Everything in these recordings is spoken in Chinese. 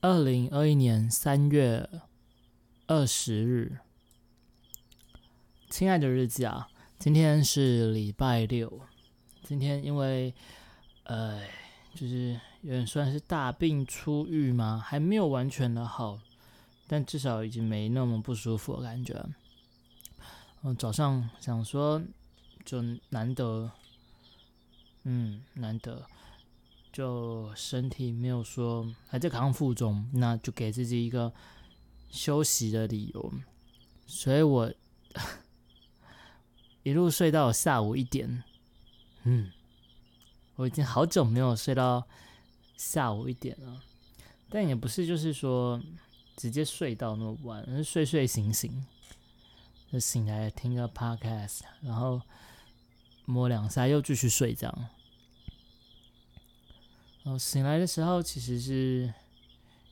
二零二一年三月二十日，亲爱的日记啊，今天是礼拜六。今天因为呃，就是有点算是大病初愈嘛，还没有完全的好，但至少已经没那么不舒服的感觉。嗯，早上想说，就难得，嗯，难得。就身体没有说还在康复中，那就给自己一个休息的理由。所以我一路睡到下午一点，嗯，我已经好久没有睡到下午一点了。但也不是就是说直接睡到那么晚，是睡睡醒醒，就醒来听个 podcast，然后摸两下又继续睡这样。醒来的时候其实是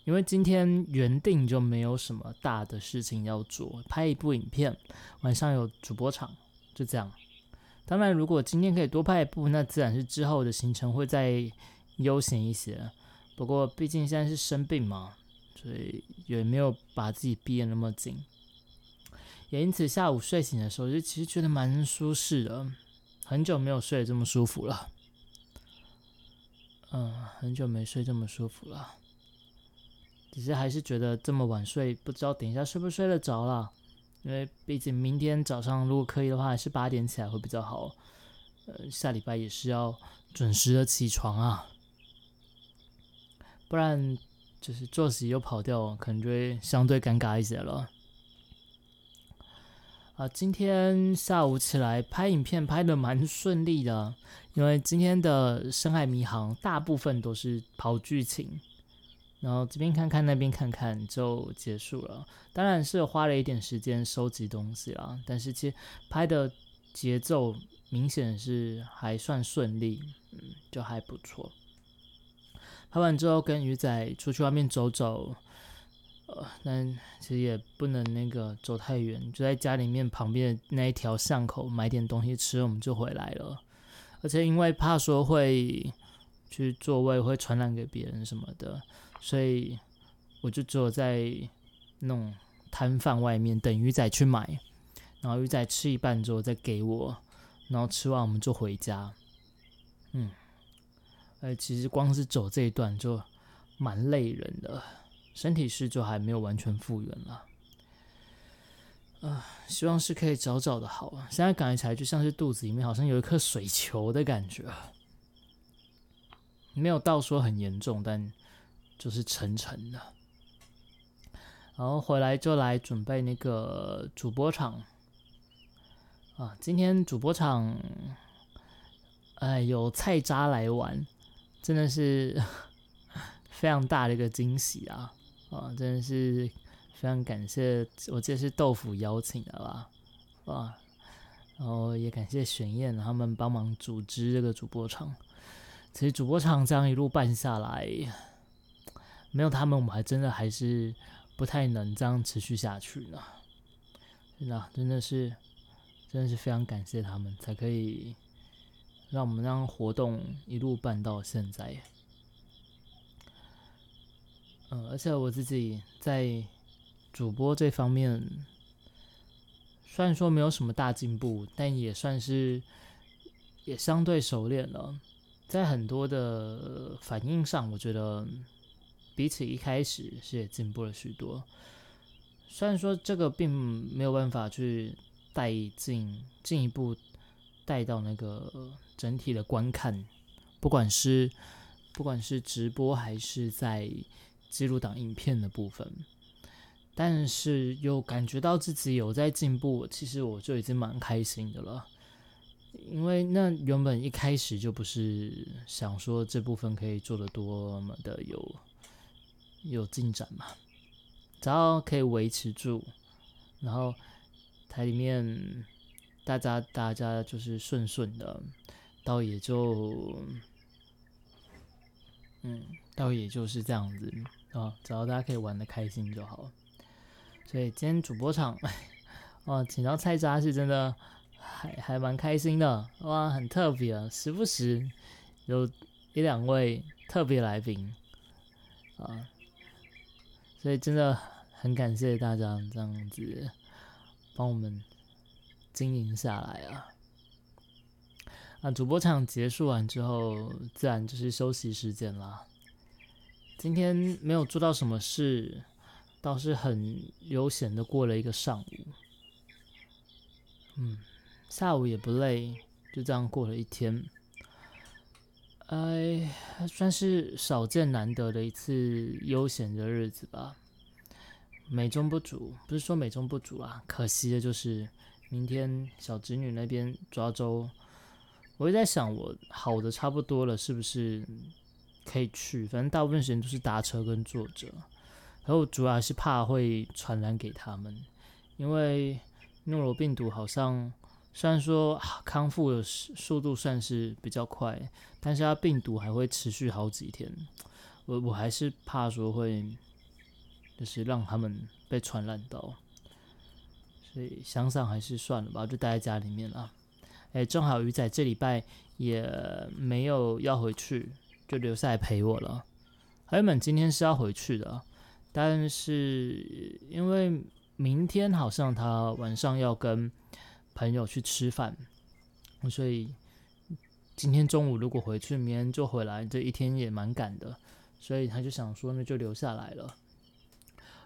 因为今天原定就没有什么大的事情要做，拍一部影片，晚上有主播场，就这样。当然，如果今天可以多拍一部，那自然是之后的行程会再悠闲一些。不过，毕竟现在是生病嘛，所以也没有把自己逼得那么紧。也因此，下午睡醒的时候就其实觉得蛮舒适的，很久没有睡得这么舒服了。嗯，很久没睡这么舒服了，只是还是觉得这么晚睡，不知道等一下睡不睡得着了。因为毕竟明天早上如果可以的话，还是八点起来会比较好。呃，下礼拜也是要准时的起床啊，不然就是作息又跑掉，可能就会相对尴尬一些了。啊，今天下午起来拍影片拍的蛮顺利的，因为今天的深海迷航大部分都是跑剧情，然后这边看看那边看看就结束了。当然是花了一点时间收集东西啦，但是其实拍的节奏明显是还算顺利，嗯，就还不错。拍完之后跟鱼仔出去外面走走。呃，但其实也不能那个走太远，就在家里面旁边的那一条巷口买点东西吃，我们就回来了。而且因为怕说会去座位会传染给别人什么的，所以我就只有在那种摊贩外面等鱼仔去买，然后鱼仔吃一半之后再给我，然后吃完我们就回家。嗯，哎，其实光是走这一段就蛮累人的。身体是就还没有完全复原了，啊，希望是可以早早的好啊。现在感觉起来就像是肚子里面好像有一颗水球的感觉，没有到说很严重，但就是沉沉的。然后回来就来准备那个主播场，啊，今天主播场，哎，有菜渣来玩，真的是 非常大的一个惊喜啊！啊，真的是非常感谢，我记得是豆腐邀请的吧？啊，然后也感谢玄燕他们帮忙组织这个主播场。其实主播场这样一路办下来，没有他们，我们还真的还是不太能这样持续下去呢。真的，真的是，真的是非常感谢他们，才可以让我们让活动一路办到现在。嗯，而且我自己在主播这方面，虽然说没有什么大进步，但也算是也相对熟练了。在很多的反应上，我觉得比起一开始是也进步了许多。虽然说这个并没有办法去带进进一步带到那个整体的观看，不管是不管是直播还是在。记录档影片的部分，但是又感觉到自己有在进步，其实我就已经蛮开心的了。因为那原本一开始就不是想说这部分可以做的多么的有有进展嘛，只要可以维持住，然后台里面大家大家就是顺顺的，倒也就嗯，倒也就是这样子。啊，只要大家可以玩的开心就好。所以今天主播场，哇，请到菜渣是真的还还蛮开心的，哇，很特别，时不时有一两位特别来宾啊，所以真的很感谢大家这样子帮我们经营下来啊。啊，主播场结束完之后，自然就是休息时间啦。今天没有做到什么事，倒是很悠闲的过了一个上午。嗯，下午也不累，就这样过了一天。哎，算是少见难得的一次悠闲的日子吧。美中不足，不是说美中不足啊，可惜的就是明天小侄女那边抓周，我也在想，我好的差不多了，是不是可以去？反正大部分时间都是搭车跟坐着，然后主要还是怕会传染给他们，因为诺罗病毒好像。虽然说康复的速度算是比较快，但是它病毒还会持续好几天。我我还是怕说会，就是让他们被传染到，所以想想还是算了吧，就待在家里面了。哎，正好鱼仔这礼拜也没有要回去，就留下来陪我了。原本今天是要回去的，但是因为明天好像他晚上要跟。朋友去吃饭，所以今天中午如果回去，明天就回来，这一天也蛮赶的，所以他就想说，那就留下来了。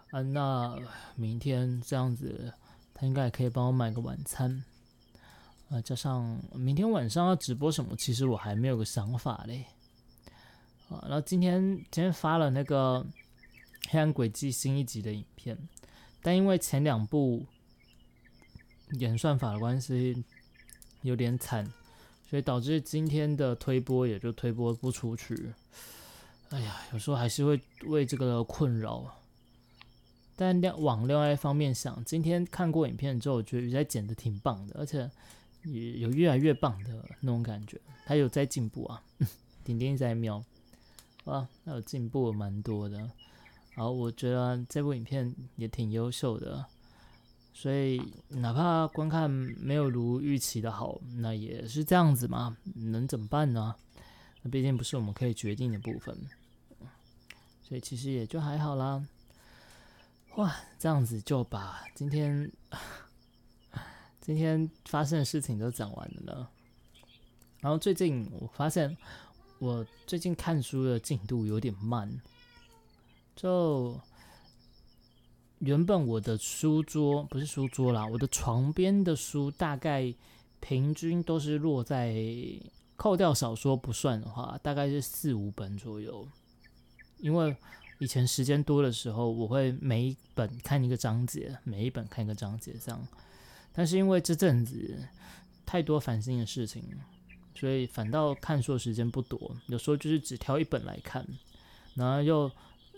啊，那明天这样子，他应该也可以帮我买个晚餐。啊，加上明天晚上要直播什么，其实我还没有个想法嘞。啊，然后今天今天发了那个《黑暗轨迹》新一集的影片，但因为前两部。演算法的关系有点惨，所以导致今天的推播也就推播不出去。哎呀，有时候还是会为这个困扰。但另往另外一方面想，今天看过影片之后，我觉得鱼仔剪的挺棒的，而且也有越来越棒的那种感觉。他有在进步啊，点点在瞄，哇，那有进步蛮多的。然后我觉得这部影片也挺优秀的。所以，哪怕观看没有如预期的好，那也是这样子嘛，能怎么办呢？那毕竟不是我们可以决定的部分，所以其实也就还好啦。哇，这样子就把今天今天发生的事情都讲完了呢。然后最近我发现，我最近看书的进度有点慢，就。原本我的书桌不是书桌啦，我的床边的书大概平均都是落在扣掉小说不算的话，大概是四五本左右。因为以前时间多的时候，我会每一本看一个章节，每一本看一个章节这样。但是因为这阵子太多烦心的事情，所以反倒看书的时间不多。有时候就是只挑一本来看，然后又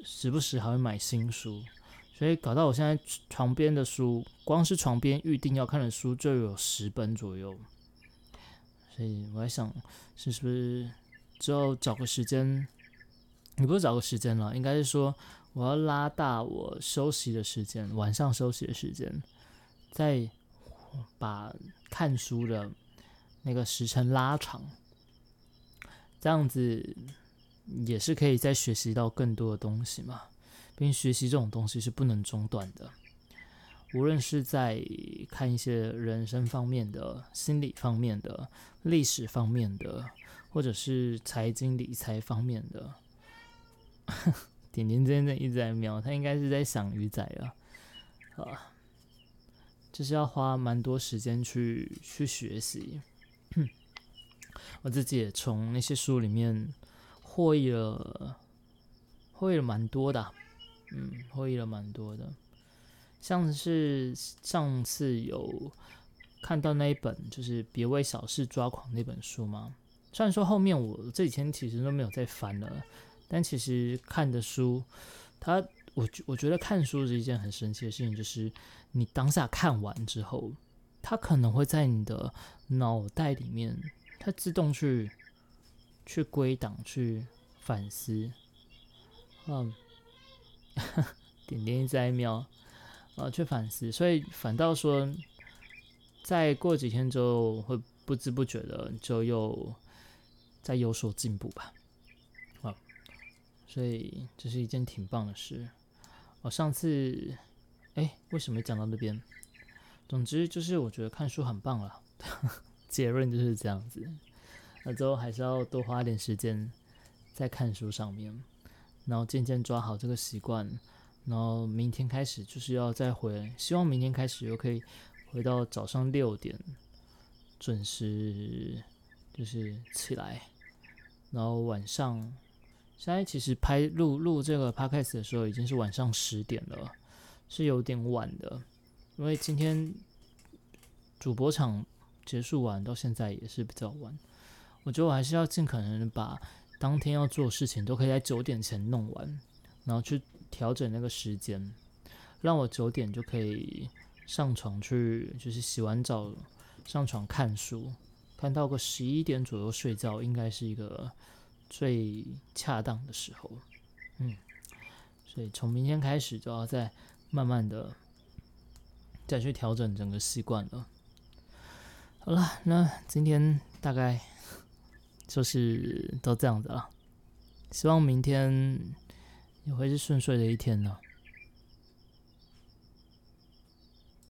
时不时还会买新书。所以搞到我现在床边的书，光是床边预定要看的书就有十本左右。所以我在想，是是不是之后找个时间，你不是找个时间了，应该是说我要拉大我休息的时间，晚上休息的时间，再把看书的那个时辰拉长，这样子也是可以再学习到更多的东西嘛。并学习这种东西是不能中断的，无论是在看一些人生方面的、心理方面的、历史方面的，或者是财经理财方面的。点点真的一直在瞄，他应该是在想鱼仔啊，啊，就是要花蛮多时间去去学习。我自己也从那些书里面获益了，获益了蛮多的。嗯，获益了蛮多的，像是上次有看到那一本，就是《别为小事抓狂》那本书嘛。虽然说后面我这几天其实都没有再翻了，但其实看的书，它我我觉得看书是一件很神奇的事情，就是你当下看完之后，它可能会在你的脑袋里面，它自动去去归档、去反思，嗯。点点在瞄，呃，去反思，所以反倒说，再过几天之后，会不知不觉的就又在有所进步吧，啊，所以这是一件挺棒的事。我上次，哎，为什么讲到那边？总之就是我觉得看书很棒了，结论就是这样子。那之后还是要多花点时间在看书上面，然后渐渐抓好这个习惯，然后明天开始就是要再回，希望明天开始又可以回到早上六点准时就是起来，然后晚上现在其实拍录录这个 podcast 的时候已经是晚上十点了，是有点晚的，因为今天主播场结束完到现在也是比较晚。我觉得我还是要尽可能把当天要做的事情都可以在九点前弄完，然后去调整那个时间，让我九点就可以上床去，就是洗完澡上床看书，看到个十一点左右睡觉，应该是一个最恰当的时候。嗯，所以从明天开始就要再慢慢的再去调整整个习惯了。好了，那今天大概。就是都这样子了，希望明天也会是顺遂的一天呢。